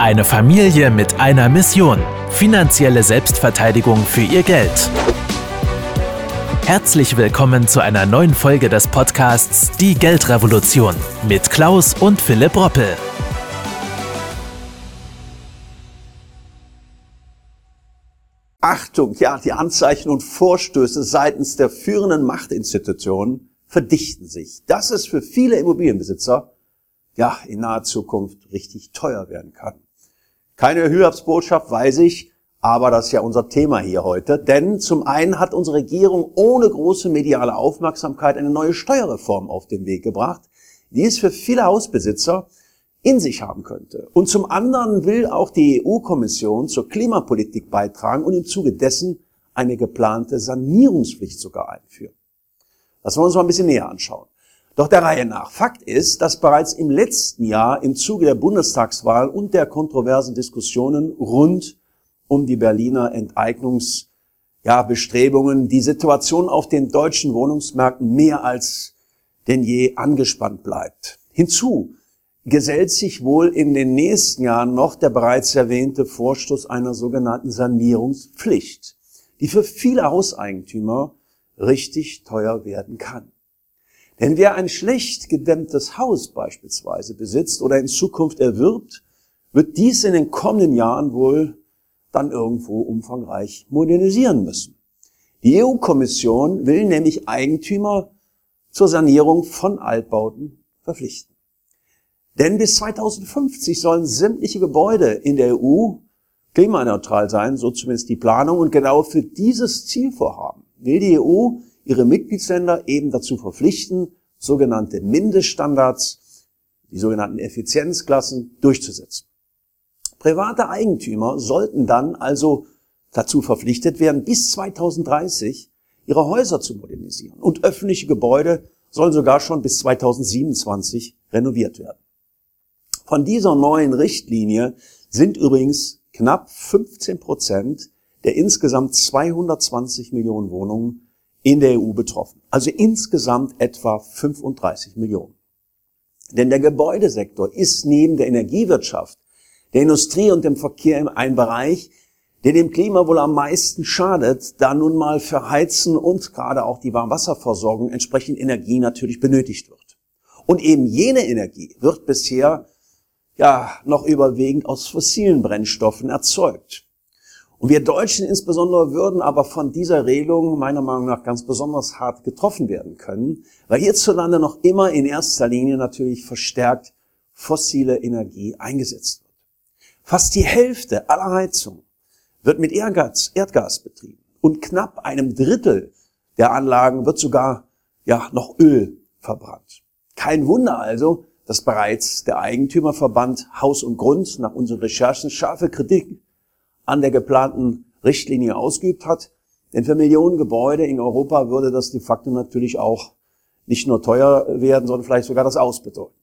Eine Familie mit einer Mission. Finanzielle Selbstverteidigung für ihr Geld. Herzlich willkommen zu einer neuen Folge des Podcasts Die Geldrevolution mit Klaus und Philipp Roppel. Achtung, ja, die Anzeichen und Vorstöße seitens der führenden Machtinstitutionen verdichten sich. Das ist für viele Immobilienbesitzer ja in naher Zukunft richtig teuer werden kann. Keine Hyabsbotschaft, weiß ich, aber das ist ja unser Thema hier heute. Denn zum einen hat unsere Regierung ohne große mediale Aufmerksamkeit eine neue Steuerreform auf den Weg gebracht, die es für viele Hausbesitzer in sich haben könnte. Und zum anderen will auch die EU-Kommission zur Klimapolitik beitragen und im Zuge dessen eine geplante Sanierungspflicht sogar einführen. Das wollen wir uns mal ein bisschen näher anschauen. Doch der Reihe nach. Fakt ist, dass bereits im letzten Jahr im Zuge der Bundestagswahl und der kontroversen Diskussionen rund um die Berliner Enteignungsbestrebungen ja, die Situation auf den deutschen Wohnungsmärkten mehr als denn je angespannt bleibt. Hinzu gesellt sich wohl in den nächsten Jahren noch der bereits erwähnte Vorstoß einer sogenannten Sanierungspflicht, die für viele Hauseigentümer richtig teuer werden kann. Denn wer ein schlecht gedämmtes Haus beispielsweise besitzt oder in Zukunft erwirbt, wird dies in den kommenden Jahren wohl dann irgendwo umfangreich modernisieren müssen. Die EU-Kommission will nämlich Eigentümer zur Sanierung von Altbauten verpflichten. Denn bis 2050 sollen sämtliche Gebäude in der EU klimaneutral sein, so zumindest die Planung. Und genau für dieses Zielvorhaben will die EU ihre Mitgliedsländer eben dazu verpflichten, sogenannte Mindeststandards, die sogenannten Effizienzklassen durchzusetzen. Private Eigentümer sollten dann also dazu verpflichtet werden, bis 2030 ihre Häuser zu modernisieren. Und öffentliche Gebäude sollen sogar schon bis 2027 renoviert werden. Von dieser neuen Richtlinie sind übrigens knapp 15 Prozent der insgesamt 220 Millionen Wohnungen in der EU betroffen. Also insgesamt etwa 35 Millionen. Denn der Gebäudesektor ist neben der Energiewirtschaft, der Industrie und dem Verkehr ein Bereich, der dem Klima wohl am meisten schadet, da nun mal für Heizen und gerade auch die Warmwasserversorgung entsprechend Energie natürlich benötigt wird. Und eben jene Energie wird bisher ja noch überwiegend aus fossilen Brennstoffen erzeugt. Und wir Deutschen insbesondere würden aber von dieser Regelung meiner Meinung nach ganz besonders hart getroffen werden können, weil hierzulande noch immer in erster Linie natürlich verstärkt fossile Energie eingesetzt wird. Fast die Hälfte aller Heizung wird mit Erdgas, Erdgas betrieben und knapp einem Drittel der Anlagen wird sogar ja noch Öl verbrannt. Kein Wunder also, dass bereits der Eigentümerverband Haus und Grund nach unseren Recherchen scharfe Kritik an der geplanten Richtlinie ausgeübt hat. Denn für Millionen Gebäude in Europa würde das de facto natürlich auch nicht nur teuer werden, sondern vielleicht sogar das Ausbedeuten.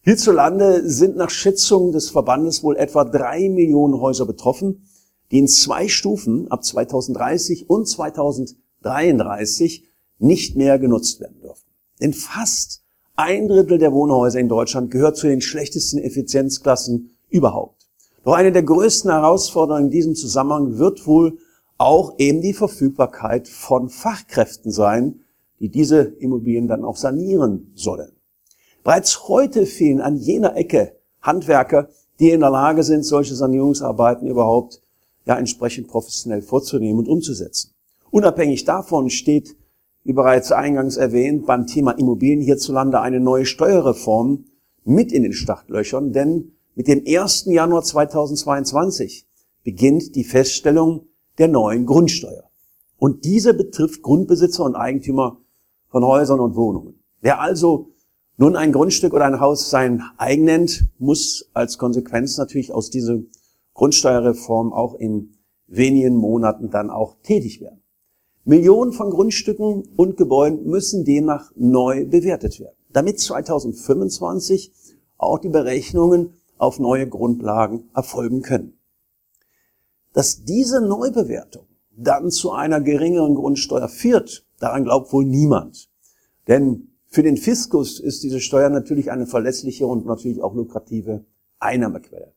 Hierzulande sind nach Schätzungen des Verbandes wohl etwa drei Millionen Häuser betroffen, die in zwei Stufen ab 2030 und 2033 nicht mehr genutzt werden dürfen. Denn fast ein Drittel der Wohnhäuser in Deutschland gehört zu den schlechtesten Effizienzklassen überhaupt. Doch eine der größten Herausforderungen in diesem Zusammenhang wird wohl auch eben die Verfügbarkeit von Fachkräften sein, die diese Immobilien dann auch sanieren sollen. Bereits heute fehlen an jener Ecke Handwerker, die in der Lage sind, solche Sanierungsarbeiten überhaupt ja entsprechend professionell vorzunehmen und umzusetzen. Unabhängig davon steht, wie bereits eingangs erwähnt, beim Thema Immobilien hierzulande eine neue Steuerreform mit in den Startlöchern, denn mit dem 1. Januar 2022 beginnt die Feststellung der neuen Grundsteuer. Und diese betrifft Grundbesitzer und Eigentümer von Häusern und Wohnungen. Wer also nun ein Grundstück oder ein Haus sein eigen nennt, muss als Konsequenz natürlich aus dieser Grundsteuerreform auch in wenigen Monaten dann auch tätig werden. Millionen von Grundstücken und Gebäuden müssen demnach neu bewertet werden, damit 2025 auch die Berechnungen auf neue Grundlagen erfolgen können. Dass diese Neubewertung dann zu einer geringeren Grundsteuer führt, daran glaubt wohl niemand. Denn für den Fiskus ist diese Steuer natürlich eine verlässliche und natürlich auch lukrative Einnahmequelle.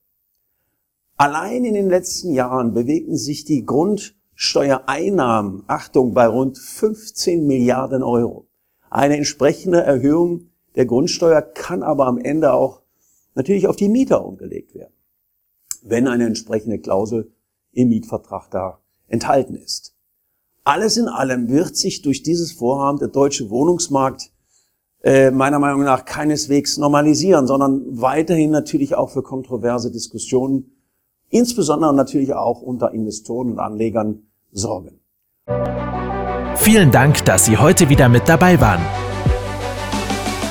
Allein in den letzten Jahren bewegten sich die Grundsteuereinnahmen, Achtung, bei rund 15 Milliarden Euro. Eine entsprechende Erhöhung der Grundsteuer kann aber am Ende auch natürlich auf die Mieter umgelegt werden, wenn eine entsprechende Klausel im Mietvertrag da enthalten ist. Alles in allem wird sich durch dieses Vorhaben der deutsche Wohnungsmarkt äh, meiner Meinung nach keineswegs normalisieren, sondern weiterhin natürlich auch für kontroverse Diskussionen, insbesondere natürlich auch unter Investoren und Anlegern sorgen. Vielen Dank, dass Sie heute wieder mit dabei waren.